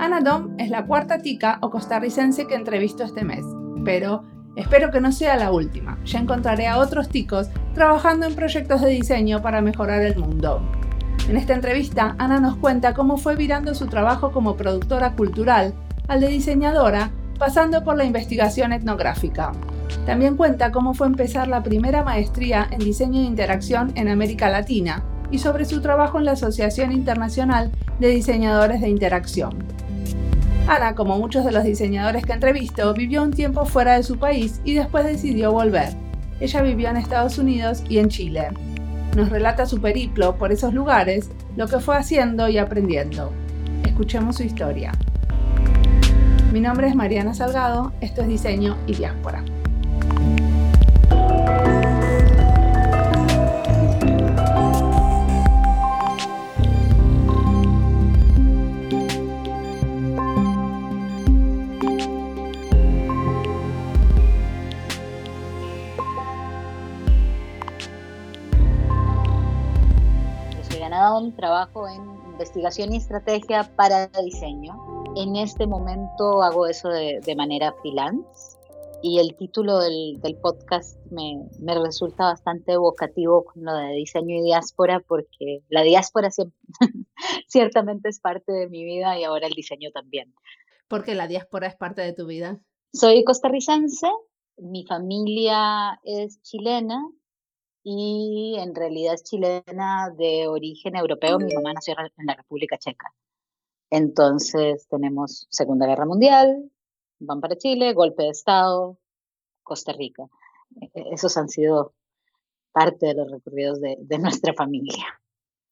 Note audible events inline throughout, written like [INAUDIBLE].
Ana Dom es la cuarta tica o costarricense que entrevisto este mes, pero espero que no sea la última. Ya encontraré a otros ticos trabajando en proyectos de diseño para mejorar el mundo. En esta entrevista, Ana nos cuenta cómo fue virando su trabajo como productora cultural al de diseñadora, pasando por la investigación etnográfica. También cuenta cómo fue empezar la primera maestría en diseño de interacción en América Latina y sobre su trabajo en la Asociación Internacional de Diseñadores de Interacción. Ana, como muchos de los diseñadores que entrevisto, vivió un tiempo fuera de su país y después decidió volver. Ella vivió en Estados Unidos y en Chile. Nos relata su periplo por esos lugares, lo que fue haciendo y aprendiendo. Escuchemos su historia. Mi nombre es Mariana Salgado, esto es Diseño y Diáspora. trabajo en investigación y estrategia para diseño. En este momento hago eso de, manera freelance y el título del, podcast me, me, resulta bastante evocativo con lo de diseño y diáspora porque la diáspora [LAUGHS] ciertamente es parte de mi vida y ahora el diseño también. Porque la diáspora es parte de tu vida. Soy costarricense, mi familia es chilena y en realidad es chilena de origen europeo. Mi mamá nació en la República Checa. Entonces tenemos Segunda Guerra Mundial, van para Chile, golpe de Estado, Costa Rica. E, e, esos han sido parte de los recorridos de, de nuestra familia.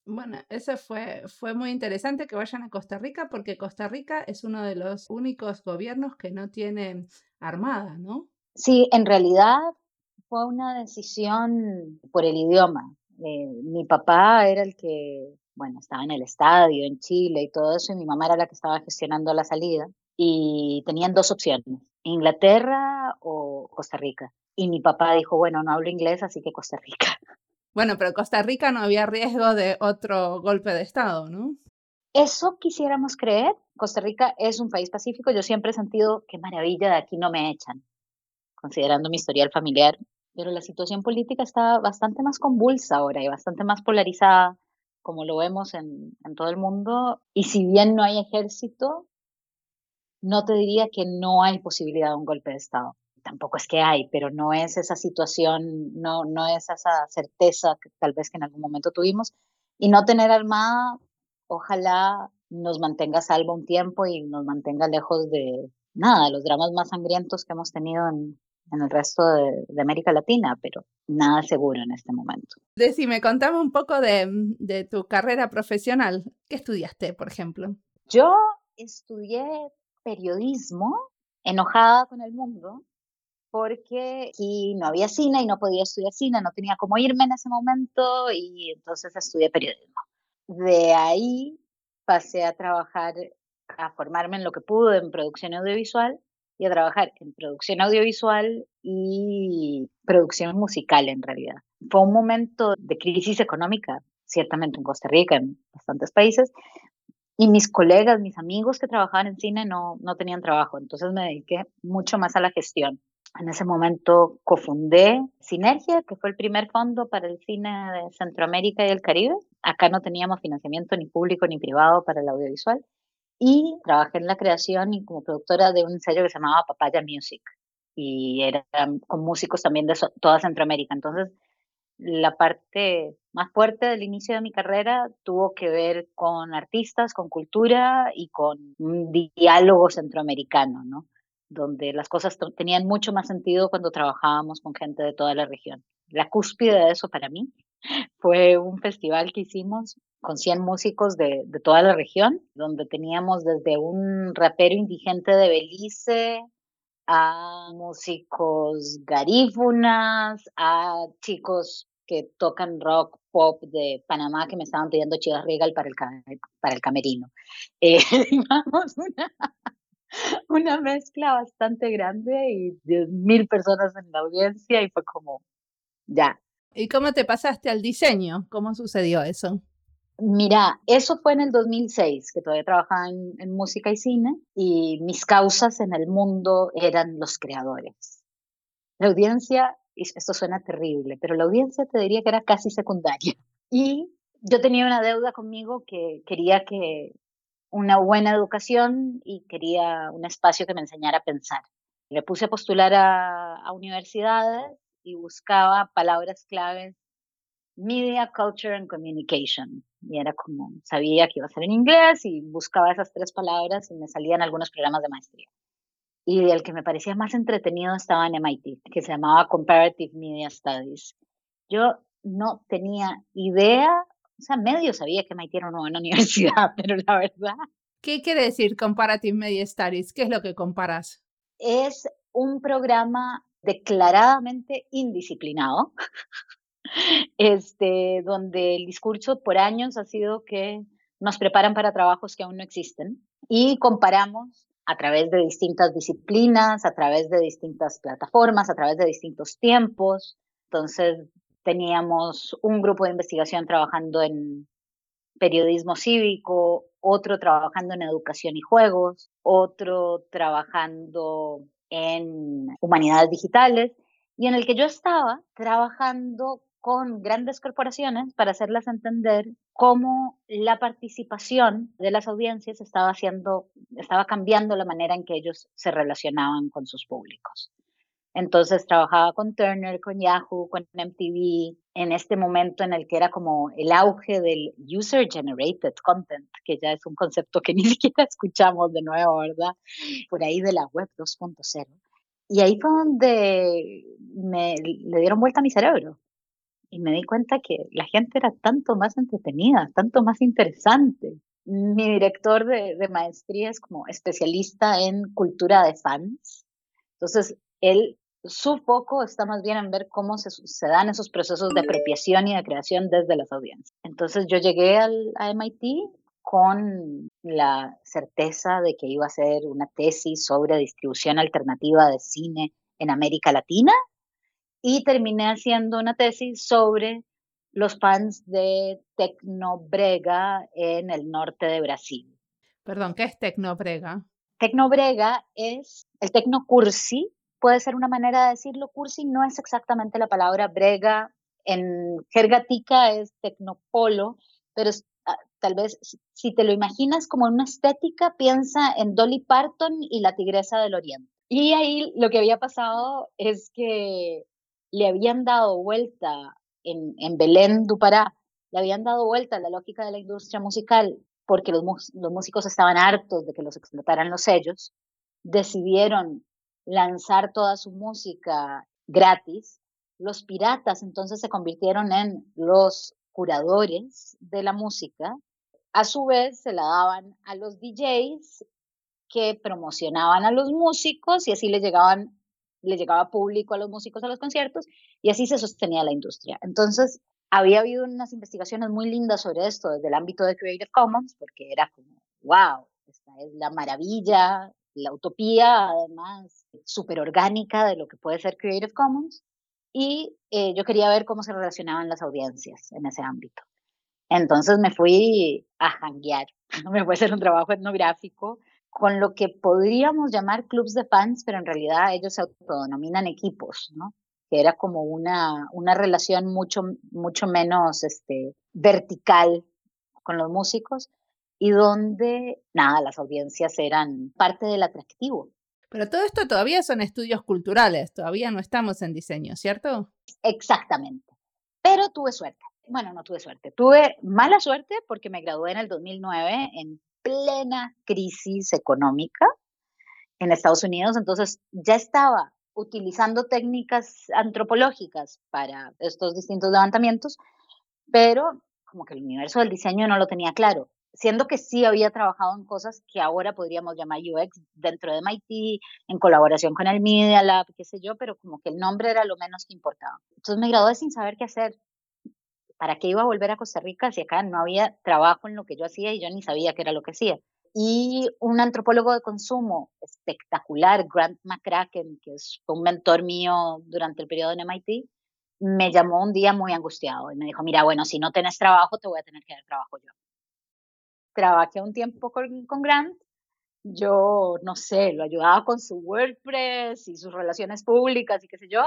Bueno, eso fue, fue muy interesante que vayan a Costa Rica porque Costa Rica es uno de los únicos gobiernos que no tiene armada, ¿no? Sí, en realidad fue una decisión por el idioma. Eh, mi papá era el que, bueno, estaba en el estadio en Chile y todo eso, y mi mamá era la que estaba gestionando la salida. Y tenían dos opciones, Inglaterra o Costa Rica. Y mi papá dijo, bueno, no hablo inglés, así que Costa Rica. Bueno, pero Costa Rica no había riesgo de otro golpe de Estado, ¿no? Eso quisiéramos creer. Costa Rica es un país pacífico. Yo siempre he sentido, qué maravilla, de aquí no me echan. Considerando mi historial familiar, pero la situación política está bastante más convulsa ahora y bastante más polarizada, como lo vemos en, todo el mundo. Y si bien no hay ejército, no te diría que no hay posibilidad de un golpe de Estado. Tampoco es que hay, pero no es esa situación, no, no es esa certeza que tal vez que en algún momento tuvimos. Y no tener armada, ojalá nos mantenga salvo un tiempo y nos mantenga lejos de nada, los dramas más sangrientos que hemos tenido en, en el resto de, América Latina, pero nada seguro en este momento. Decime, contame un poco de, de tu carrera profesional. ¿Qué estudiaste, por ejemplo? Yo estudié periodismo, enojada con el mundo, porque aquí no había cine y no podía estudiar cine, no tenía cómo irme en ese momento y entonces estudié periodismo. De ahí pasé a trabajar, a formarme en lo que pude en producción audiovisual y a trabajar en producción audiovisual y producción musical en realidad. Fue un momento de crisis económica, ciertamente en Costa Rica, en bastantes países, y mis colegas, mis amigos que trabajaban en cine no, no tenían trabajo, entonces me dediqué mucho más a la gestión. En ese momento cofundé Sinergia, que fue el primer fondo para el cine de Centroamérica y el Caribe. Acá no teníamos financiamiento ni público ni privado para el audiovisual y trabajé en la creación y como productora de un sello que se llamaba Papaya Music y era con músicos también de toda Centroamérica. Entonces, la parte más fuerte del inicio de mi carrera tuvo que ver con artistas, con cultura y con un diálogo centroamericano, ¿no? Donde las cosas tenían mucho más sentido cuando trabajábamos con gente de toda la región. La cúspide de eso para mí fue un festival que hicimos con 100 músicos de, de, toda la región, donde teníamos desde un rapero indigente de Belice a músicos garífunas, a chicos que tocan rock pop de Panamá que me estaban pidiendo Chivas Regal para el, para el camerino. [LAUGHS] Eh, [LAUGHS] una, una mezcla bastante grande y mil personas en la audiencia y fue como, ya. ¿Y cómo te pasaste al diseño? ¿Cómo sucedió eso? Mira, eso fue en el 2006, que todavía trabajaba en, música y cine, y mis causas en el mundo eran los creadores. La audiencia, esto suena terrible, pero la audiencia te diría que era casi secundaria. Y yo tenía una deuda conmigo que quería que una buena educación y quería un espacio que me enseñara a pensar. Le puse a postular a, a universidades y buscaba palabras claves Media, Culture and Communication. Y era como, sabía que iba a ser en inglés y buscaba esas tres palabras y me salían algunos programas de maestría. Y el que me parecía más entretenido estaba en MIT, que se llamaba Comparative Media Studies. Yo no tenía idea, o sea, medio sabía que MIT era una buena [LAUGHS] universidad, pero la verdad. ¿Qué quiere decir Comparative Media Studies? ¿Qué es lo que comparas? Es un programa declaradamente indisciplinado [LAUGHS] este, donde el discurso por años ha sido que nos preparan para trabajos que aún no existen y comparamos a través de distintas disciplinas, a través de distintas plataformas, a través de distintos tiempos. Entonces, teníamos un grupo de investigación trabajando en periodismo cívico, otro trabajando en educación y juegos, otro trabajando en humanidades digitales y en el que yo estaba trabajando con grandes corporaciones para hacerlas entender cómo la participación de las audiencias estaba haciendo, estaba cambiando la manera en que ellos se relacionaban con sus públicos. Entonces trabajaba con Turner, con Yahoo, con MTV, en este momento en el que era como el auge del user generated content, que ya es un concepto que [LAUGHS] ni siquiera escuchamos de nuevo, ¿verdad? Por ahí de la web 2.0. Y ahí fue donde me le dieron vuelta a mi cerebro y me di cuenta que la gente era tanto más entretenida, tanto más interesante. Mi director de, maestría es como especialista en cultura de fans. Entonces, él, su foco está más bien en ver cómo se, se dan esos procesos de apropiación y de creación desde las audiencias. Entonces, yo llegué al, a MIT con la certeza de que iba a hacer una tesis sobre distribución alternativa de cine en América Latina y terminé haciendo una tesis sobre los fans de Tecnobrega en el norte de Brasil. Perdón, ¿qué es Tecnobrega? Tecnobrega es el tecnocursi, puede ser una manera de decirlo. Cursi no es exactamente la palabra brega. En jergatica es tecnopolo, pero ah, tal vez si te lo imaginas como una estética, piensa en Dolly Parton y la Tigresa del Oriente. Y ahí lo que había pasado es que le habían dado vuelta en, en Belén du Pará, le habían dado vuelta a la lógica de la industria musical porque los, los músicos estaban hartos de que los explotaran los sellos, decidieron lanzar toda su música gratis. Los piratas entonces se convirtieron en los curadores de la música. A su vez se la daban a los DJs que promocionaban a los músicos y así les llegaban le llegaba público a los músicos a los conciertos y así se sostenía la industria. Entonces, había habido unas investigaciones muy lindas sobre esto desde el ámbito de Creative Commons, porque era como, wow, esta es la maravilla, la utopía, además, súper orgánica de lo que puede ser Creative Commons. Y eh, yo quería ver cómo se relacionaban las audiencias en ese ámbito. Entonces me fui a janguear, [LAUGHS] me fue a hacer un trabajo etnográfico con lo que podríamos llamar clubs de fans, pero en realidad ellos se autodenominan equipos. Que era como una, una relación mucho, mucho menos este, vertical con los músicos y donde, nada, las audiencias eran parte del atractivo. Pero todo esto todavía son estudios culturales, todavía no estamos en diseño, ¿cierto? Exactamente. Pero tuve suerte. Bueno, no tuve suerte. Tuve mala suerte porque me gradué en el 2009 en plena crisis económica en Estados Unidos, entonces ya estaba utilizando técnicas antropológicas para estos distintos levantamientos, pero como que el universo del diseño no lo tenía claro, siendo que sí había trabajado en cosas que ahora podríamos llamar UX dentro de MIT, en colaboración con el Media Lab, qué sé yo, pero como que el nombre era lo menos que importaba. Entonces me gradué sin saber qué hacer. ¿para qué iba a volver a Costa Rica si acá no había trabajo en lo que yo hacía y yo ni sabía qué era lo que hacía? y un antropólogo de consumo espectacular, Grant McCracken, que es un mentor mío durante el periodo en MIT, me llamó un día muy angustiado y me dijo, mira, bueno, si no tienes trabajo, te voy a tener que dar trabajo yo. Trabajé un tiempo con, con Grant, yo, no sé, lo ayudaba con su WordPress y sus relaciones públicas y qué sé yo,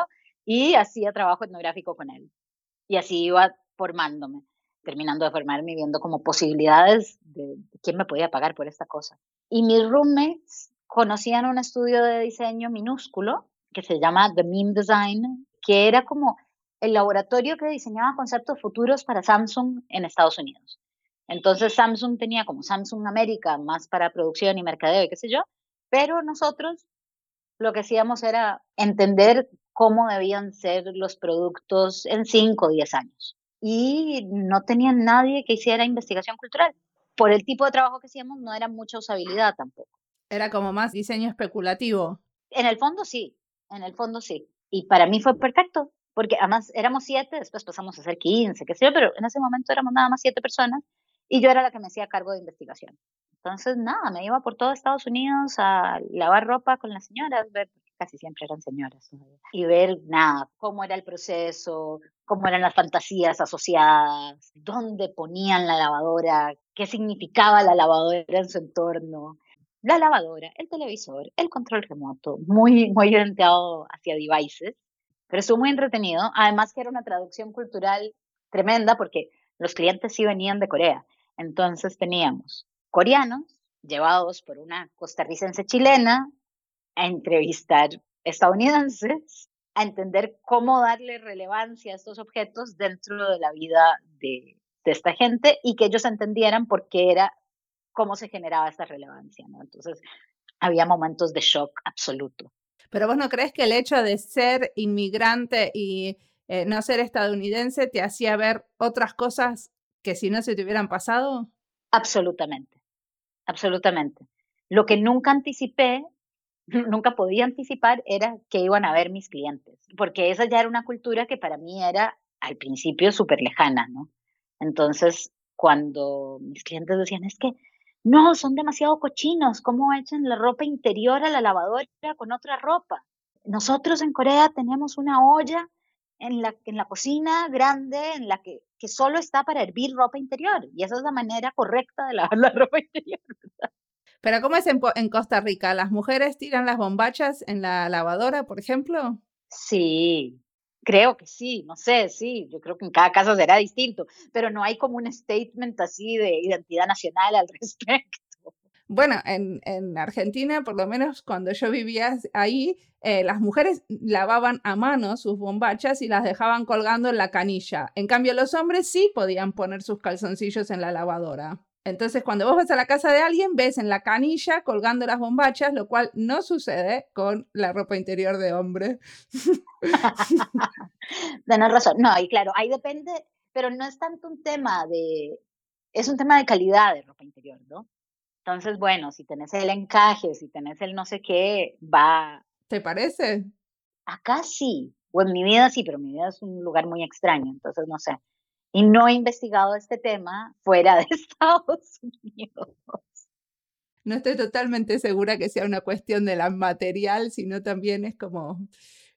y hacía trabajo etnográfico con él. Y así iba formándome, terminando de formarme y viendo como posibilidades de, quién me podía pagar por esta cosa. Y mis roommates conocían un estudio de diseño minúsculo que se llama The Meme Design, que era como el laboratorio que diseñaba conceptos futuros para Samsung en Estados Unidos. Entonces Samsung tenía como Samsung América más para producción y mercadeo y qué sé yo, pero nosotros lo que hacíamos era entender cómo debían ser los productos en 5 o 10 años. Y no tenían nadie que hiciera investigación cultural. Por el tipo de trabajo que hacíamos no era mucha usabilidad tampoco. Era como más diseño especulativo. En el fondo sí, en el fondo sí. Y para mí fue perfecto, porque además éramos siete, después pasamos a ser 15, qué sé yo, pero en ese momento éramos nada más siete personas y yo era la que me hacía cargo de investigación. Entonces, nada, me iba por todo Estados Unidos a lavar ropa con las señoras, ver, casi siempre eran señoras, y ver, nada, cómo era el proceso, cómo eran las fantasías asociadas, dónde ponían la lavadora, qué significaba la lavadora en su entorno. La lavadora, el televisor, el control remoto, muy, muy orientado hacia devices pero estuvo muy entretenido. Además que era una traducción cultural tremenda porque los clientes sí venían de Corea. Entonces teníamos coreanos llevados por una costarricense chilena a entrevistar estadounidenses, a entender cómo darle relevancia a estos objetos dentro de la vida de, esta gente y que ellos entendieran por qué era, cómo se generaba esta relevancia. Entonces había momentos de shock absoluto. Pero vos no crees que el hecho de ser inmigrante y eh, no ser estadounidense te hacía ver otras cosas que si no se te hubieran pasado? Absolutamente, absolutamente. Lo que nunca anticipé, [LAUGHS] nunca podía anticipar era que iban a ver mis clientes, porque esa ya era una cultura que para mí era al principio súper lejana, ¿no? Entonces, cuando mis clientes decían, es que no, son demasiado cochinos, ¿cómo echan la ropa interior a la lavadora con otra ropa? Nosotros en Corea tenemos una olla en la, en la cocina grande en la que, que solo está para hervir ropa interior y esa es la manera correcta de lavar [LAUGHS] la ropa interior. Pero ¿cómo es en, en Costa Rica? ¿Las mujeres tiran las bombachas en la lavadora, por ejemplo? Sí, Creo que sí, no sé, sí, yo creo que en cada caso será distinto, pero no hay como un statement así de identidad nacional al [LAUGHS] respecto. Bueno, en, en Argentina, por lo menos cuando yo vivía ahí, eh, las mujeres lavaban a mano sus bombachas y las dejaban colgando en la canilla. En cambio, los hombres sí podían poner sus calzoncillos en la lavadora. Entonces, cuando vos vas a la casa de alguien, ves en la canilla colgando las bombachas, lo cual no sucede con la ropa interior de hombre. [LAUGHS] Tienes razón. No, y claro, ahí depende, pero no es tanto un tema de, es un tema de calidad de ropa interior, ¿no? Entonces, bueno, si tenés el encaje, si tenés el no sé qué, va. ¿Te parece? Acá sí, o en mi vida sí, pero mi vida es un lugar muy extraño, entonces no sé y no he investigado este tema fuera de [LAUGHS] Estados Unidos. No estoy totalmente segura que sea una cuestión de la material, sino también es como,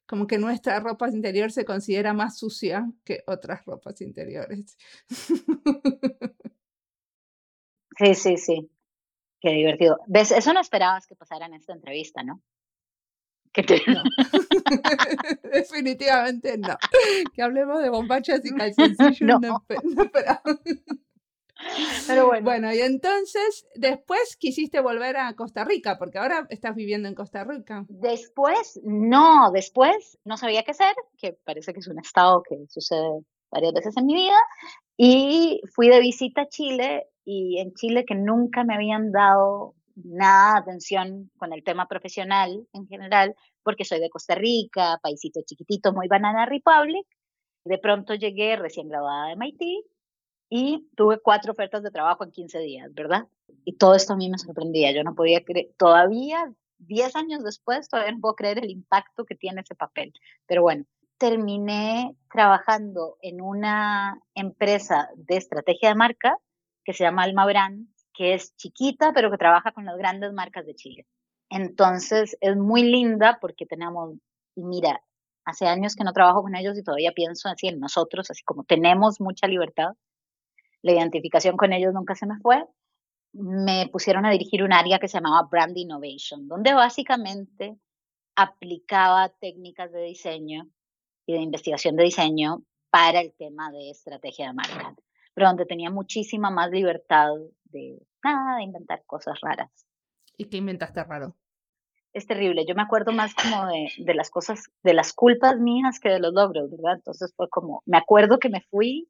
como que nuestra ropa interior se considera más sucia que otras ropas interiores. [LAUGHS] Sí, sí, sí. Qué divertido. ¿Ves? Eso no esperabas que pasara en esta entrevista, ¿no? Que [LAUGHS] Definitivamente no. Que hablemos de bombachas y calzoncillos. No, no, Pero bueno. Bueno, y entonces después quisiste volver a Costa Rica, porque ahora estás viviendo en Costa Rica. Después, no, después no sabía qué hacer, que parece que es un estado que sucede varias veces en mi vida, y fui de visita a Chile, y en Chile que nunca me habían dado nada atención con el tema profesional en general, porque soy de Costa Rica, paisito chiquitito, muy Banana Republic. De pronto llegué recién graduada de MIT y tuve cuatro ofertas de trabajo en 15 días, ¿verdad? Y todo esto a mí me sorprendía. Yo no podía creer, todavía 10 años después, todavía no puedo creer el impacto que tiene ese papel. Pero bueno, terminé trabajando en una empresa de estrategia de marca que se llama Alma Brand que es chiquita, pero que trabaja con las grandes marcas de Chile. Entonces es muy linda porque tenemos, y mira, hace años que no trabajo con ellos y todavía pienso así en nosotros, así como tenemos mucha libertad. La identificación con ellos nunca se me fue. Me pusieron a dirigir un área que se llamaba Brand Innovation, donde básicamente aplicaba técnicas de diseño y de investigación de diseño para el tema de estrategia de marca, pero donde tenía muchísima más libertad de nada, de inventar cosas raras. ¿Y qué inventaste raro? Es terrible. Yo me acuerdo más como de, de las cosas, de las culpas mías que de los logros, ¿verdad? Entonces fue como, me acuerdo que me fui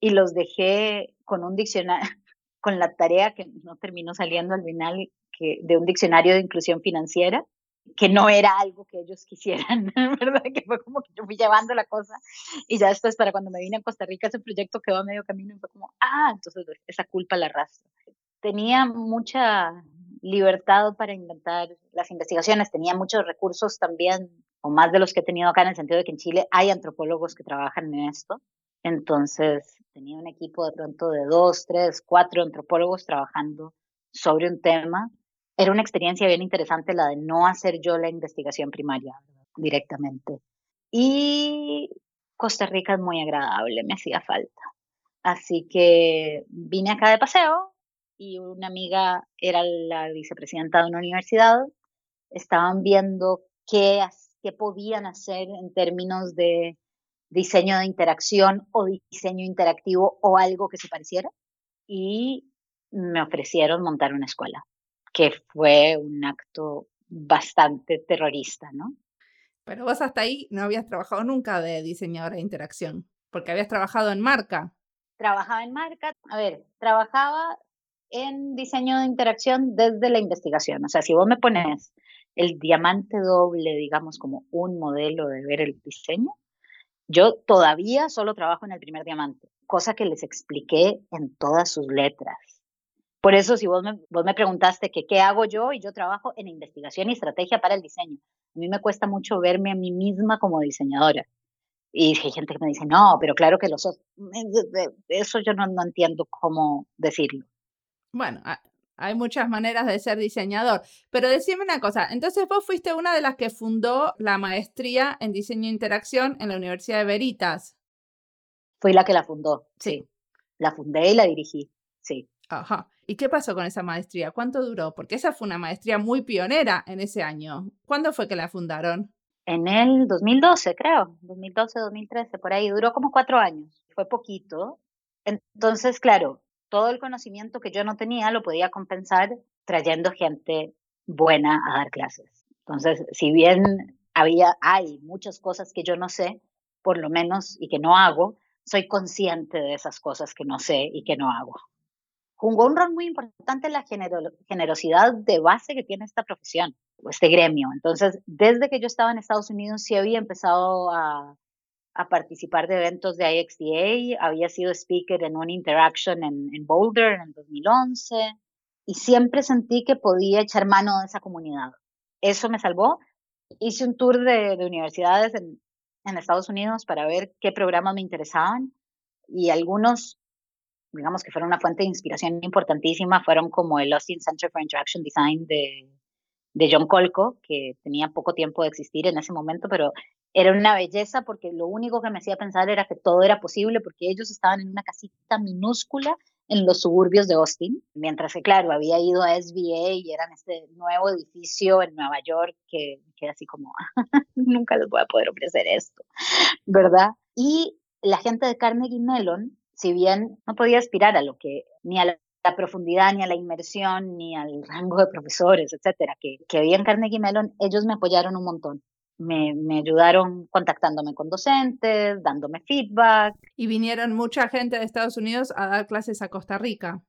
y los dejé con un diccionario, [LAUGHS] con la tarea que no terminó saliendo al final, que, de un diccionario de inclusión financiera que no era algo que ellos quisieran, [LAUGHS] ¿verdad? Que fue como que yo fui llevando la cosa y ya después para cuando me vine a Costa Rica ese proyecto quedó a medio camino y fue como, ah, entonces esa culpa la arrastro. Tenía mucha libertad para inventar las investigaciones, tenía muchos recursos también, o más de los que he tenido acá en el sentido de que en Chile hay antropólogos que trabajan en esto. Entonces tenía un equipo de pronto de dos, tres, cuatro antropólogos trabajando sobre un tema era una experiencia bien interesante la de no hacer yo la investigación primaria directamente. Y Costa Rica es muy agradable, me hacía falta. Así que vine acá de paseo y una amiga era la vicepresidenta de una universidad. Estaban viendo qué, qué podían hacer en términos de diseño de interacción o diseño interactivo o algo que se pareciera. Y me ofrecieron montar una escuela que fue un acto bastante terrorista, ¿no? Pero vos hasta ahí no habías trabajado nunca de diseñadora de interacción, porque habías trabajado en marca. Trabajaba en marca, a ver, trabajaba en diseño de interacción desde la investigación. O sea, si vos me pones el diamante doble, digamos, como un modelo de ver el diseño, yo todavía solo trabajo en el primer diamante, cosa que les expliqué en todas sus letras. Por eso, si vos me, vos me preguntaste que qué hago yo, y yo trabajo en investigación y estrategia para el diseño. A mí me cuesta mucho verme a mí misma como diseñadora. Y hay gente que me dice, no, pero claro que los Eso yo no, no entiendo cómo decirlo. Bueno, hay muchas maneras de ser diseñador, pero decime una cosa, entonces vos fuiste una de las que fundó la maestría en diseño e interacción en la Universidad de Veritas. Fui la que la fundó, sí. La fundé y la dirigí, sí. Ajá. ¿Y qué pasó con esa maestría? ¿Cuánto duró? Porque esa fue una maestría muy pionera en ese año. ¿Cuándo fue que la fundaron? En el 2012, creo. 2012, 2013, por ahí. Duró como cuatro años. Fue poquito. Entonces, claro, todo el conocimiento que yo no tenía lo podía compensar trayendo gente buena a dar clases. Entonces, si bien había, hay muchas cosas que yo no sé, por lo menos, y que no hago, soy consciente de esas cosas que no sé y que no hago jugó un rol muy importante en la generosidad de base que tiene esta profesión, este gremio. Entonces, desde que yo estaba en Estados Unidos, sí había empezado a, participar de eventos de IXDA, había sido speaker en una interaction en, en Boulder en el 2011 y siempre sentí que podía echar mano de esa comunidad. Eso me salvó. Hice un tour de, de universidades en Estados Unidos para ver qué programas me interesaban y algunos digamos que fueron una fuente de inspiración importantísima, fueron como el Austin Center for Interaction Design de, de John Colco, que tenía poco tiempo de existir en ese momento, pero era una belleza porque lo único que me hacía pensar era que todo era posible porque ellos estaban en una casita minúscula en los suburbios de Austin, mientras que, claro, había ido a SBA y eran este nuevo edificio en Nueva York que, que era así como, [LAUGHS] nunca les voy a poder ofrecer esto, ¿verdad? Y la gente de Carnegie Mellon si bien no podía aspirar a lo que, ni a la, profundidad, ni a la inmersión, ni al rango de profesores, etcétera, que, que había en Carnegie Mellon, ellos me apoyaron un montón. Me, me, ayudaron contactándome con docentes, dándome feedback. Y vinieron mucha gente de Estados Unidos a dar clases a Costa Rica.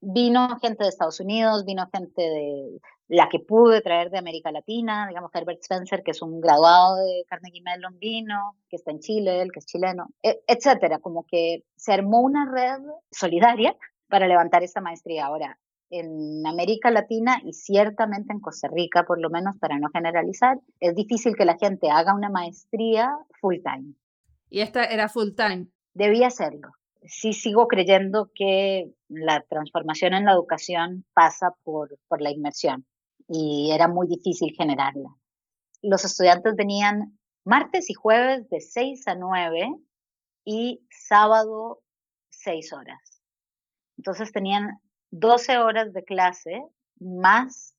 Vino gente de Estados Unidos, vino gente de la que pude traer de América Latina, digamos Herbert Spencer, que es un graduado de Carnegie Mellon, vino, que está en Chile, el que es chileno, e, etcétera. Como que se armó una red solidaria para levantar esta maestría. Ahora, en América Latina y ciertamente en Costa Rica, por lo menos para no generalizar, es difícil que la gente haga una maestría full time. ¿Y esta era full time? Debía serlo sí sigo creyendo que la transformación en la educación pasa por, por la inmersión y era muy difícil generarla. Los estudiantes venían martes y jueves de 6 a 9 y sábado 6 horas. Entonces tenían 12 horas de clase más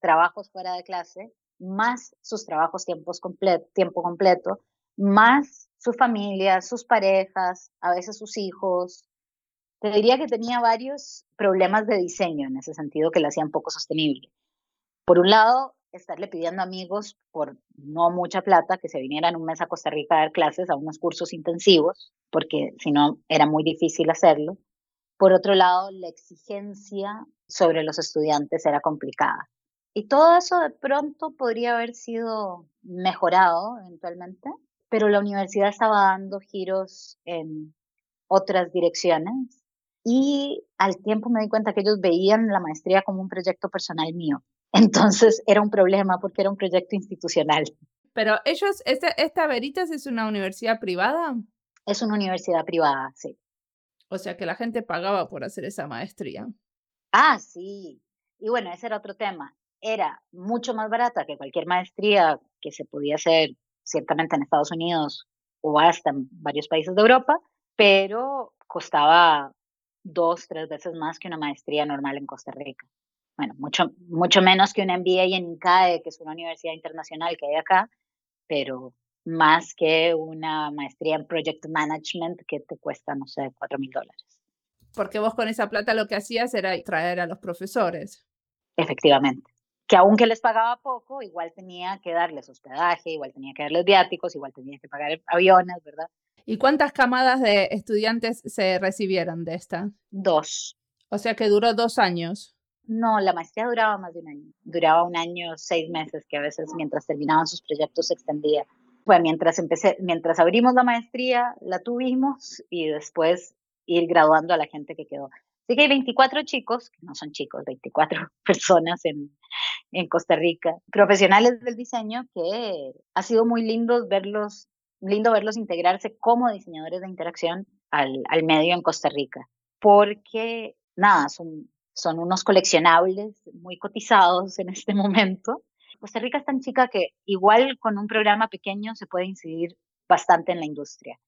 trabajos fuera de clase, más sus trabajos tiempos tiempo completo, más su familia, sus parejas, a veces sus hijos. Te diría que tenía varios problemas de diseño en ese sentido que le hacían poco sostenible. Por un lado, estarle pidiendo amigos por no mucha plata que se vinieran un mes a Costa Rica a dar clases a unos cursos intensivos, porque si no era muy difícil hacerlo. Por otro lado, la exigencia sobre los estudiantes era complicada. Y todo eso de pronto podría haber sido mejorado eventualmente, pero la universidad estaba dando giros en otras direcciones y al tiempo me di cuenta que ellos veían la maestría como un proyecto personal mío. Entonces era un problema porque era un proyecto institucional. Pero ellos, esta, esta Veritas es una universidad privada. Es una universidad privada, sí. O sea que la gente pagaba por hacer esa maestría. Ah, sí. Y bueno, ese era otro tema era mucho más barata que cualquier maestría que se podía hacer ciertamente en Estados Unidos o hasta en varios países de Europa, pero costaba dos, tres veces más que una maestría normal en Costa Rica. Bueno, mucho, mucho menos que un MBA en INCAE, que es una universidad internacional que hay acá, pero más que una maestría en Project Management que te cuesta, no sé, cuatro mil dólares. Porque vos con esa plata lo que hacías era traer a los profesores. Efectivamente que aunque les pagaba poco, igual tenía que darles hospedaje, igual tenía que darles viáticos, igual tenía que pagar aviones, ¿verdad? ¿Y cuántas camadas de estudiantes se recibieron de esta? Dos. O sea que duró dos años. No, la maestría duraba más de un año. Duraba un año, seis meses, que a veces mientras terminaban sus proyectos se extendía. Fue mientras empecé, mientras abrimos la maestría, la tuvimos y después ir graduando a la gente que quedó. Así que hay 24 chicos, que no son chicos, 24 [LAUGHS] personas en, en Costa Rica, profesionales del diseño, que ha sido muy lindo verlos, lindo verlos integrarse como diseñadores de interacción al, al medio en Costa Rica, porque nada, son, son unos coleccionables muy cotizados en este [LAUGHS] momento. Costa Rica es tan chica que igual con un programa pequeño se puede incidir bastante en la industria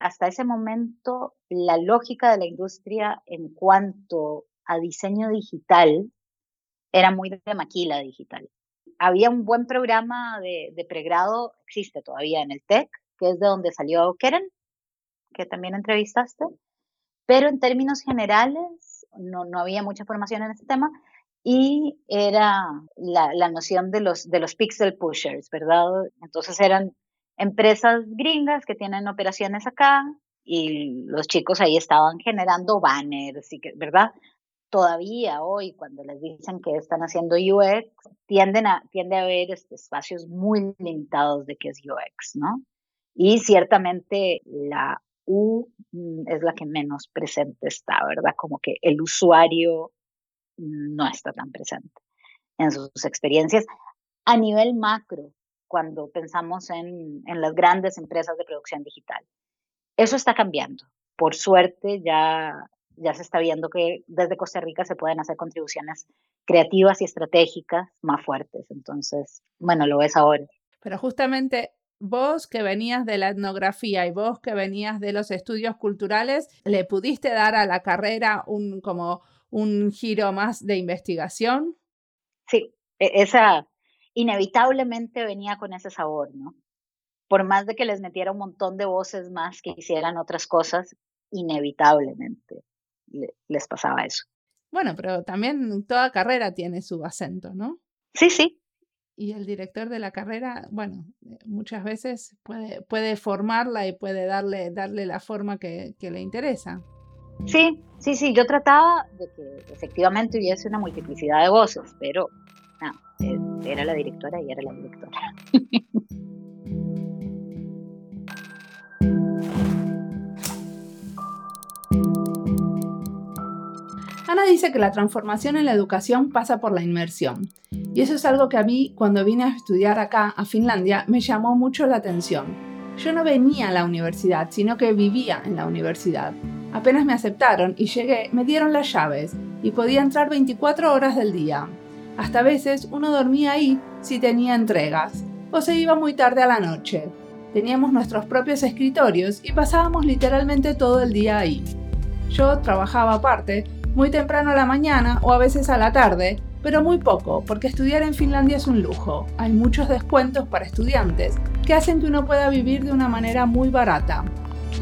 hasta ese momento la lógica de la industria en cuanto a diseño digital era muy de maquila digital. Había un buen programa de, pregrado, existe todavía en el TEC, que es de donde salió Keren, que también entrevistaste, pero en términos generales no, no había mucha formación en este tema y era la, la noción de los, de los pixel pushers, ¿verdad? Entonces eran empresas gringas que tienen operaciones acá y los chicos ahí estaban generando banners, y que, ¿verdad? Todavía hoy, cuando les dicen que están haciendo UX, tienden a, tiende a haber este, espacios muy limitados de qué es UX, ¿no? Y ciertamente la U mm, es la que menos presente está, ¿verdad? Como que el usuario no está tan presente en sus experiencias. A nivel macro, cuando pensamos en, las grandes empresas de producción digital. Eso está cambiando. Por suerte ya, ya se está viendo que desde Costa Rica se pueden hacer contribuciones creativas y estratégicas más fuertes. Entonces, bueno, lo ves ahora. Pero justamente vos que venías de la etnografía y vos que venías de los estudios culturales, ¿le pudiste dar a la carrera un como un giro más de investigación? Sí, e, esa, inevitablemente venía con ese sabor, ¿no? Por más de que les metiera un montón de voces más que hicieran otras cosas, inevitablemente les pasaba eso. Bueno, pero también toda carrera tiene su acento, ¿no? Sí, sí. Y el director de la carrera, bueno, eh, muchas veces puede, puede formarla y puede darle, darle la forma que, le interesa. Sí, sí, sí, yo trataba de que efectivamente hubiese una multiplicidad de voces, pero no, era la directora y era la directora. [LAUGHS] Ana dice que la transformación en la educación pasa por la inmersión. Y eso es algo que a mí, cuando vine a estudiar acá, a Finlandia, me llamó mucho la atención. Yo no venía a la universidad, sino que vivía en la universidad. Apenas me aceptaron y llegué, me dieron las llaves y podía entrar 24 horas del día. Hasta veces uno dormía ahí si tenía entregas o se iba muy tarde a la noche. Teníamos nuestros propios escritorios y pasábamos literalmente todo el día ahí. Yo trabajaba aparte, muy temprano a la mañana o a veces a la tarde, pero muy poco, porque estudiar en Finlandia es un lujo. Hay muchos descuentos para estudiantes que hacen que uno pueda vivir de una manera muy barata.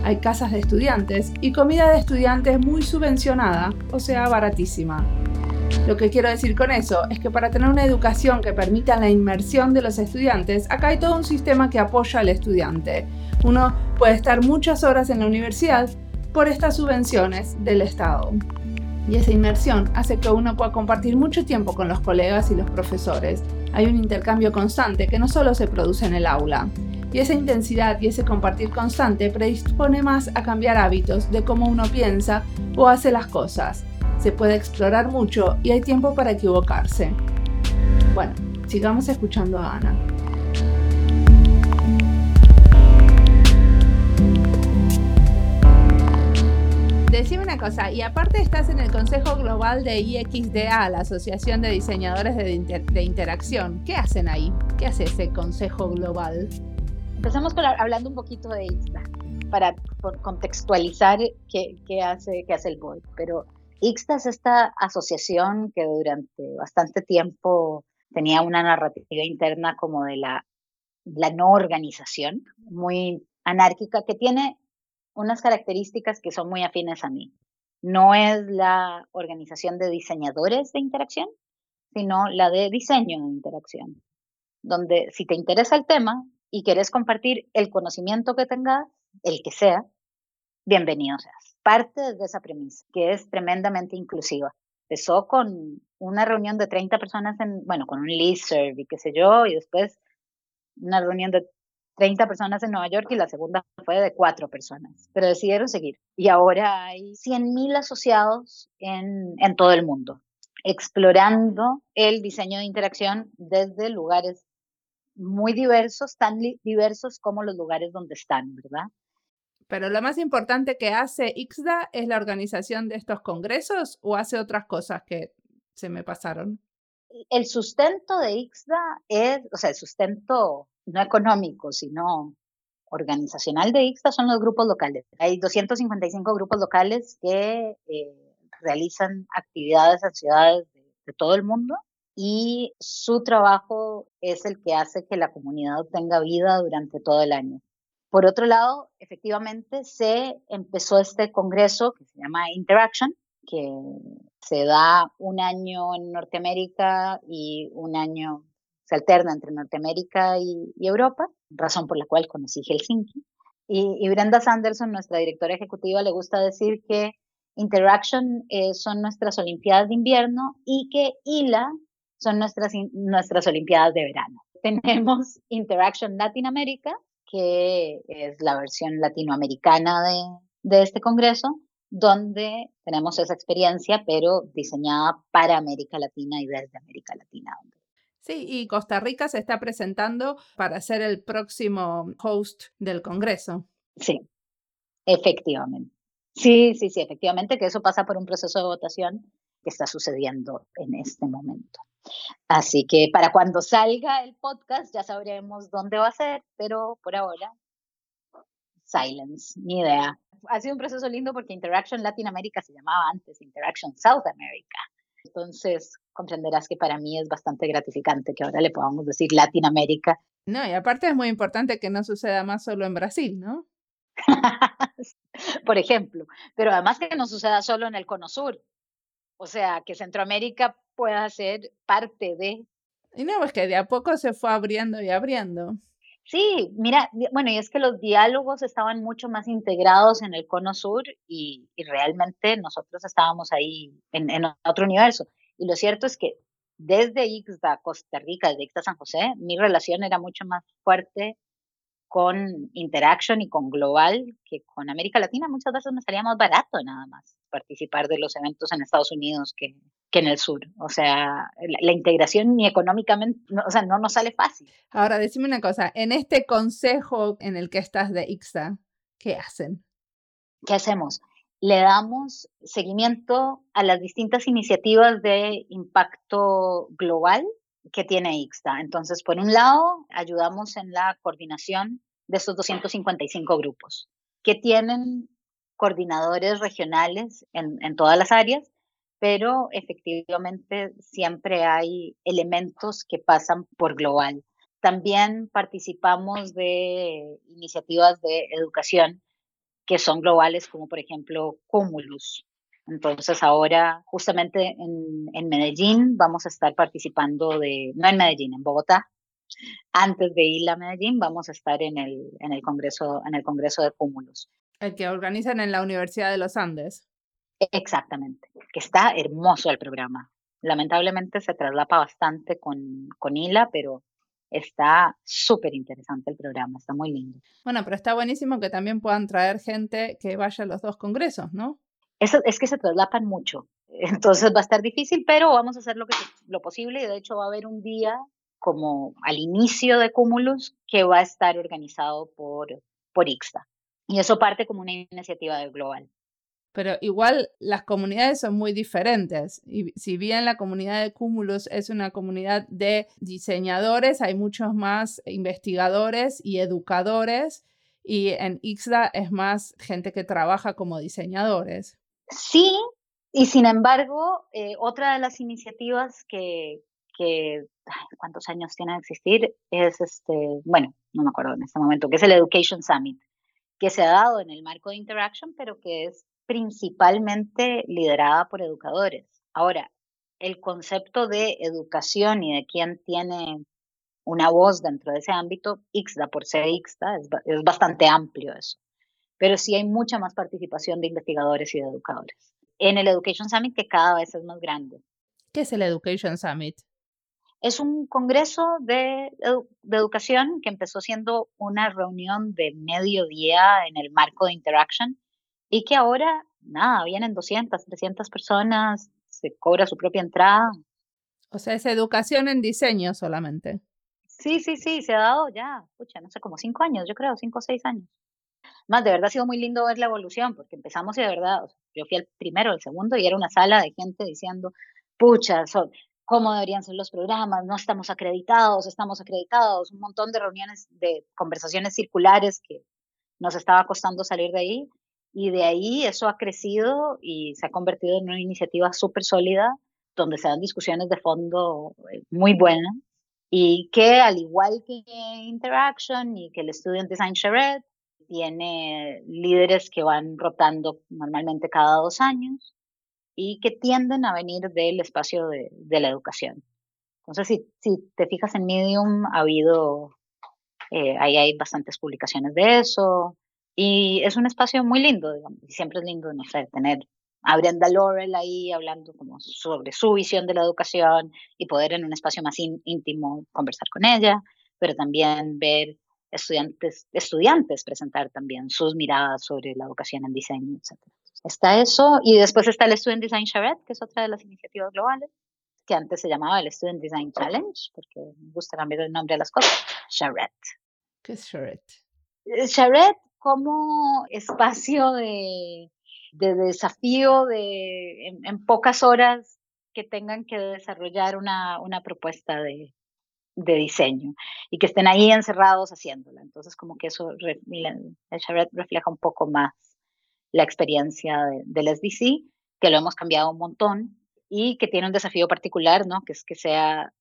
Hay casas de estudiantes y comida de estudiantes muy subvencionada, o sea, baratísima. Lo que quiero decir con eso es que para tener una educación que permita la inmersión de los estudiantes, acá hay todo un sistema que apoya al estudiante. Uno puede estar muchas horas en la universidad por estas subvenciones del Estado. Y esa inmersión hace que uno pueda compartir mucho tiempo con los colegas y los profesores. Hay un intercambio constante que no solo se produce en el aula. Y esa intensidad y ese compartir constante predispone más a cambiar hábitos de cómo uno piensa o hace las cosas. Se puede explorar mucho y hay tiempo para equivocarse. Bueno, sigamos escuchando a Ana. Decime una cosa, y aparte estás en el Consejo Global de IXDA, la Asociación de Diseñadores de, Interacción. ¿Qué hacen ahí? ¿Qué hace ese Consejo Global? Empezamos hablando un poquito de IXDA, para contextualizar qué, hace, qué hace el board. Pero IXDA es esta asociación que durante bastante tiempo tenía una narrativa interna como de la, la no organización, muy anárquica, que tiene unas características que son muy afines a mí. No es la organización de diseñadores de interacción, sino la de diseño de interacción, donde si te interesa el tema y quieres compartir el conocimiento que tengas, el que sea, bienvenido seas. Parte de esa premisa, que es tremendamente inclusiva. Empezó con una reunión de 30 personas, en, bueno, con un listserv y qué sé yo, y después una reunión de 30 personas en Nueva York y la segunda fue de cuatro personas, pero decidieron seguir. Y ahora hay 100.000 asociados en, en todo el mundo, explorando el diseño de interacción desde lugares muy diversos, tan diversos como los lugares donde están, ¿verdad? Pero lo más importante que hace IXDA es la organización de estos congresos o hace otras cosas que se me pasaron. El sustento de IXDA es, o sea, el sustento no económico, sino organizacional de IXTA son los grupos locales. Hay 255 grupos locales que eh, realizan actividades en ciudades de, todo el mundo y su trabajo es el que hace que la comunidad tenga vida durante todo el año. Por otro lado, efectivamente se empezó este congreso que se llama Interaction, que se da un año en Norteamérica y un año se alterna entre Norteamérica y, Europa, razón por la cual conocí Helsinki. Y, Brenda Sanderson, nuestra directora ejecutiva, le gusta decir que Interaction eh, son nuestras Olimpiadas de invierno y que ILA son nuestras, nuestras Olimpiadas de verano. [LAUGHS] Tenemos Interaction Latinoamérica, que es la versión latinoamericana de, de este congreso, donde tenemos esa experiencia, pero diseñada para América Latina y desde América Latina, Sí, y Costa Rica se está presentando para ser el próximo host del Congreso. Sí, efectivamente. Sí, sí, sí, efectivamente que eso pasa por un proceso de votación que está sucediendo en este momento. Así que para cuando salga el podcast ya sabremos dónde va a ser, pero por ahora, silence, ni idea. Ha sido un proceso lindo porque Interaction Latinoamérica se llamaba antes Interaction South America. Entonces, comprenderás que para mí es bastante gratificante que ahora le podamos decir Latinoamérica. No, y aparte es muy importante que no suceda más solo en Brasil, ¿no? [LAUGHS] Por ejemplo, pero además que no suceda solo en el Cono Sur. O sea, que Centroamérica pueda ser parte de... Y no, es que de a poco se fue abriendo y abriendo. Sí, mira, bueno, y es que los diálogos estaban mucho más integrados en el cono sur y, realmente nosotros estábamos ahí en, en, otro universo. Y lo cierto es que desde Ixda, Costa Rica, desde Ixda, San José, mi relación era mucho más fuerte con Interaction y con Global que con América Latina. Muchas veces me salía más barato nada más participar de los eventos en Estados Unidos que, que en el sur. O sea, la, integración ni económicamente, o sea, no nos sale fácil. Ahora, decime una cosa, en este consejo en el que estás de IXA, ¿qué hacen? ¿Qué hacemos? le damos seguimiento a las distintas iniciativas de impacto global que tiene IXTA. Entonces, por un lado, ayudamos en la coordinación de estos 255 grupos que tienen coordinadores regionales en, en todas las áreas, pero efectivamente siempre hay elementos que pasan por global. También participamos de iniciativas de educación que son globales, como por ejemplo Cumulus. Entonces ahora, justamente en, en, Medellín, vamos a estar participando de, no en Medellín, en Bogotá. Antes de ir a Medellín, vamos a estar en el, en el, congreso, en el congreso de Cumulus. El que organizan en la Universidad de los Andes. Exactamente, que está hermoso el programa. Lamentablemente se traslapa bastante con, con ILA, pero está súper interesante el programa, está muy lindo. Bueno, pero está buenísimo que también puedan traer gente que vaya a los dos congresos, ¿no? Es que se traslapan mucho, entonces va a estar difícil, pero vamos a hacer lo, que, lo posible de hecho va a haber un día como al inicio de Cumulus que va a estar organizado por, por IXTA. Y eso parte como una iniciativa Global pero igual las comunidades son muy diferentes. Y si bien la comunidad de Cúmulos es una comunidad de diseñadores, hay muchos más investigadores y educadores. Y en IXDA es más gente que trabaja como diseñadores. Sí, y sin embargo, eh, otra de las iniciativas que, que ¿cuántos años tiene de existir? Es este, bueno, no me acuerdo en este momento, que es el Education Summit, que se ha dado en el marco de Interaction, pero que es principalmente liderada por educadores. Ahora, el concepto de educación y de quién tiene una voz dentro de ese ámbito, IXDA por ser IXDA, es, es bastante amplio eso. Pero sí hay mucha más participación de investigadores y de educadores. En el Education Summit, que cada vez es más grande. ¿Qué es el Education Summit? Es un congreso de, de, educación que empezó siendo una reunión de mediodía en el marco de Interaction y que ahora, nada, vienen 200, 300 personas, se cobra su propia entrada. O sea, es educación en diseño solamente. Sí, sí, sí, se ha dado ya, escucha, no sé, como cinco años, yo creo, cinco o seis años. Más, de verdad ha sido muy lindo ver la evolución, porque empezamos y de verdad, yo fui el primero, el segundo, y era una sala de gente diciendo, pucha, son, cómo deberían ser los programas, no estamos acreditados, estamos acreditados, un montón de reuniones, de conversaciones circulares que nos estaba costando salir de ahí. Y de ahí eso ha crecido y se ha convertido en una iniciativa súper sólida donde se dan discusiones de fondo eh, muy buenas y que al igual que Interaction y que el Student Design Charrette, tiene líderes que van rotando normalmente cada dos años y que tienden a venir del espacio de, la educación. Entonces, si, si, te fijas en Medium, ha habido, eh, ahí hay bastantes publicaciones de eso, y es un espacio muy lindo, y siempre es lindo, no sé, tener a Brenda Laurel ahí hablando como sobre su visión de la educación y poder en un espacio más íntimo conversar con ella, pero también ver estudiantes, estudiantes presentar también sus miradas sobre la educación en diseño, etc. Está eso, y después está el Student Design Charrette, que es otra de las iniciativas globales, que antes se llamaba el Student Design Challenge, porque me gusta cambiar el nombre de las cosas, Charrette. ¿Qué es Charrette? Eh, Charrette como espacio de, desafío de, en, pocas horas que tengan que desarrollar una, una propuesta de, de, diseño y que estén ahí encerrados haciéndola. Entonces, como que eso, el refleja un poco más la experiencia del SDC, que lo hemos cambiado un montón y que tiene un desafío particular, ¿no? Que es que sea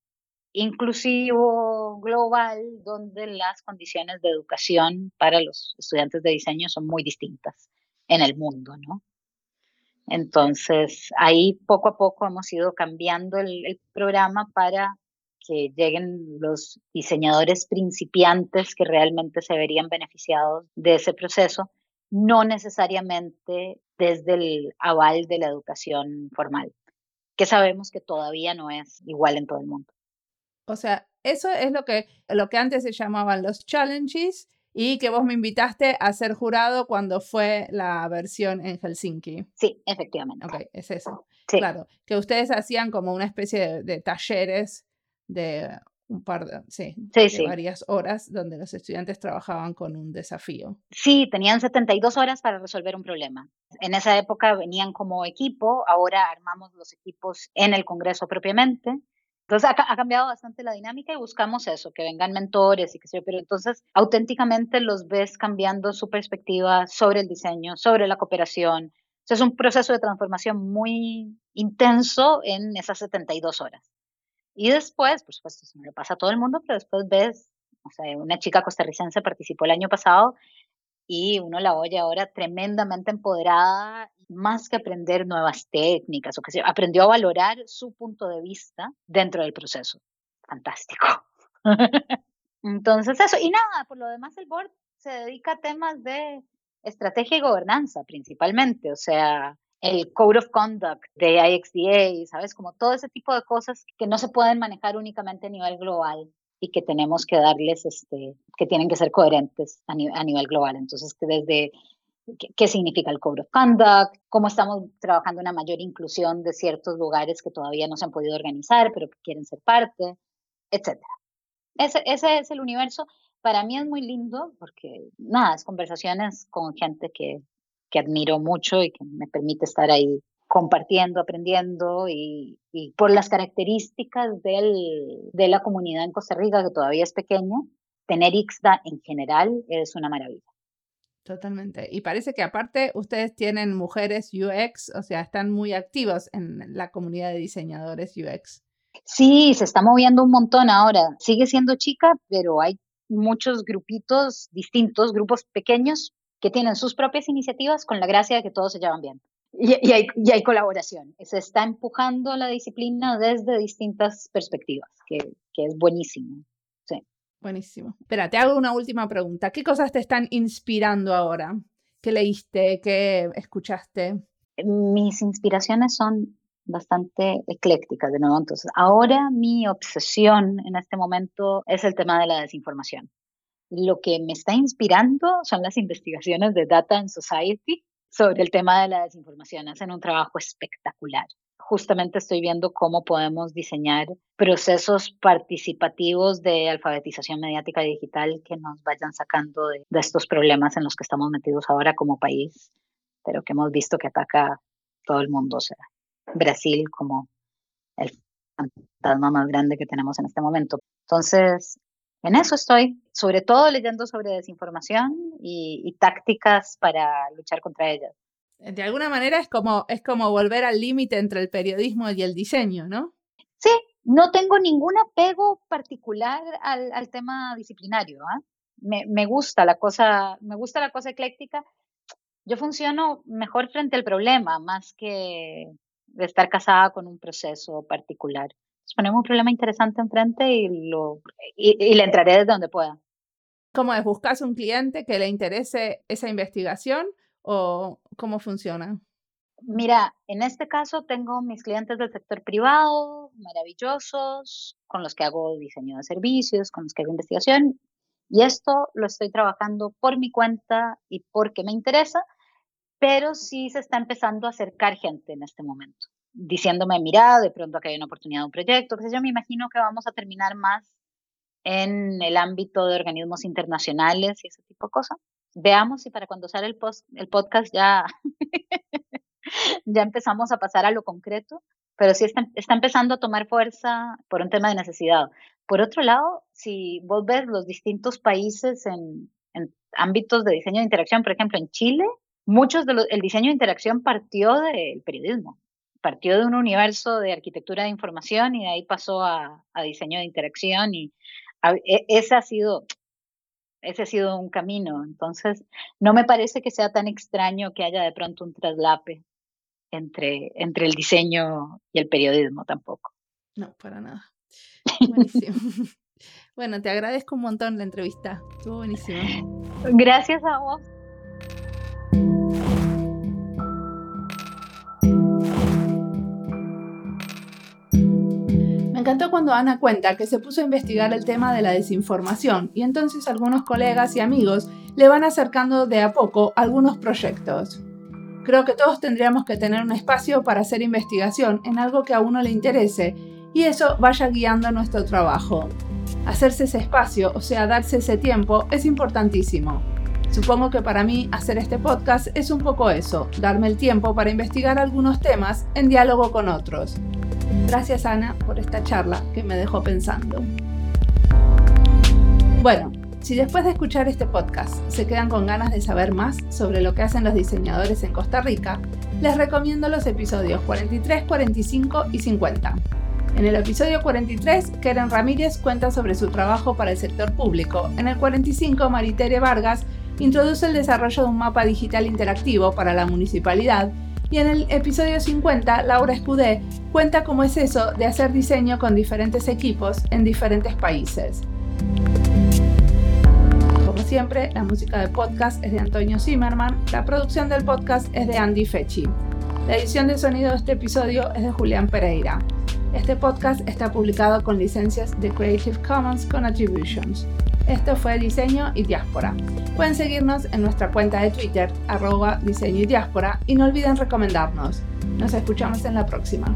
inclusivo, global, donde las condiciones de educación para los estudiantes de diseño son muy distintas en el mundo, ¿no? Entonces, ahí poco a poco hemos ido cambiando el programa para que lleguen los diseñadores principiantes que realmente se verían beneficiados de ese proceso, no necesariamente desde el aval de la educación formal, que sabemos que todavía no es igual en todo el mundo. O sea, eso es lo que, lo que antes se llamaban los challenges y que vos me invitaste a ser jurado cuando fue la versión en Helsinki. Sí, efectivamente. Ok, es eso. Claro, que ustedes hacían como una especie de, talleres de un par de, sí, sí, varias horas donde los estudiantes trabajaban con un desafío. Sí, tenían 72 horas para resolver un problema. En esa época venían como equipo, ahora armamos los equipos en el Congreso propiamente. Entonces ha, cambiado bastante la dinámica y buscamos eso, que vengan mentores y que sé pero entonces auténticamente los ves cambiando su perspectiva sobre el diseño, sobre la cooperación. es un proceso de transformación muy intenso en esas 72 horas. Y después, por supuesto, eso no le pasa a todo el mundo, pero después ves, o sea, una chica costarricense participó el año pasado y uno la oye ahora tremendamente empoderada, más que aprender nuevas técnicas o que se aprendió a valorar su punto de vista dentro del proceso. Fantástico. [LAUGHS] Entonces eso, y nada, por lo demás el board se dedica a temas de estrategia y gobernanza principalmente, o sea, el Code of Conduct de IXDA, ¿sabes? Como todo ese tipo de cosas que no se pueden manejar únicamente a nivel global y que tenemos que darles, este, que tienen que ser coherentes a, nivel global. Entonces, que desde qué, significa el Code of Conduct, cómo estamos trabajando una mayor inclusión de ciertos lugares que todavía no se han podido organizar, pero que quieren ser parte, etc. Ese, ese es el universo. Para mí es muy lindo porque, nada, es conversaciones con gente que, que admiro mucho y que me permite estar ahí compartiendo, aprendiendo y, por las características del, de la comunidad en Costa Rica, que todavía es pequeña, tener IXDA en general es una maravilla. Totalmente. Y parece que aparte ustedes tienen mujeres UX, o sea, están muy activos en la comunidad de diseñadores UX. Sí, se está moviendo un montón ahora. Sigue siendo chica, pero hay muchos grupitos distintos, grupos pequeños, que tienen sus propias iniciativas con la gracia de que todos se llevan bien. Y, hay, hay, colaboración. Se está empujando la disciplina desde distintas perspectivas, que, que es buenísimo. Sí. Buenísimo. Espera, te hago una última pregunta. ¿Qué cosas te están inspirando ahora? ¿Qué leíste? ¿Qué escuchaste? Mis inspiraciones son bastante eclécticas de nuevo. Entonces, ahora mi obsesión en este momento es el tema de la desinformación. Lo que me está inspirando son las investigaciones de Data and Society sobre el tema de la desinformación. Hacen un trabajo espectacular. Justamente estoy viendo cómo podemos diseñar procesos participativos de alfabetización mediática digital que nos vayan sacando de, estos problemas en los que estamos metidos ahora como país, pero que hemos visto que ataca todo el mundo. O sea, Brasil como el fantasma más grande que tenemos en este momento. Entonces, en eso estoy, sobre todo leyendo sobre desinformación y, tácticas para luchar contra ella. De alguna manera es como, es como volver al límite entre el periodismo y el diseño, ¿no? Sí, no tengo ningún apego particular al, tema disciplinario. ¿ah? Me, me, gusta la cosa, me gusta la cosa ecléctica. Yo funciono mejor frente al problema, más que de estar casada con un proceso particular ponemos un problema interesante enfrente y, lo, y, le entraré desde donde pueda. ¿Cómo es? ¿Buscas un cliente que le interese esa investigación o cómo funciona? Mira, en este caso tengo mis clientes del sector privado, maravillosos, con los que hago diseño de servicios, con los que hago investigación, y esto lo estoy trabajando por mi cuenta y porque me interesa, pero sí se está empezando a acercar gente en este momento diciéndome, mira, de pronto que hay una oportunidad de un proyecto, que sé yo, me imagino que vamos a terminar más en el ámbito de organismos internacionales y ese tipo de cosas. Veamos si para cuando sale el, post, el podcast ya, [LAUGHS] ya empezamos a pasar a lo concreto, pero sí está, está empezando a tomar fuerza por un tema de necesidad. Por otro lado, si vos ves los distintos países en, en ámbitos de diseño de interacción, por ejemplo, en Chile, muchos de el diseño de interacción partió del periodismo partió de un universo de arquitectura de información y de ahí pasó a, diseño de interacción y e, ese ha sido ese ha sido un camino. Entonces, no me parece que sea tan extraño que haya de pronto un traslape entre, entre el diseño y el periodismo tampoco. No, para nada. Buenísimo. [LAUGHS] bueno, te agradezco un montón la entrevista. Estuvo buenísimo. Gracias a vos. Encantó cuando Ana cuenta que se puso a investigar el tema de la desinformación y entonces algunos colegas y amigos le van acercando de a poco algunos proyectos. Creo que todos tendríamos que tener un espacio para hacer investigación en algo que a uno le interese y eso vaya guiando nuestro trabajo. Hacerse ese espacio, o sea, darse ese tiempo, es importantísimo. Supongo que para mí hacer este podcast es un poco eso, darme el tiempo para investigar algunos temas en diálogo con otros. Gracias Ana por esta charla que me dejó pensando. Bueno, si después de escuchar este podcast se quedan con ganas de saber más sobre lo que hacen los diseñadores en Costa Rica, les recomiendo los episodios 43, 45 y 50. En el episodio 43, Keren Ramírez cuenta sobre su trabajo para el sector público. En el 45, Maritere Vargas introduce el desarrollo de un mapa digital interactivo para la municipalidad. Y en el episodio 50, Laura Escudé cuenta cómo es eso de hacer diseño con diferentes equipos en diferentes países. Como siempre, la música del podcast es de Antonio Zimmerman, la producción del podcast es de Andy Fechi. La edición de sonido de este episodio es de Julián Pereira. Este podcast está publicado con licencias de Creative Commons con Attributions. Esto fue Diseño y Diáspora. Pueden seguirnos en nuestra cuenta de Twitter, arroba diseño y diáspora, y no olviden recomendarnos. Nos escuchamos en la próxima.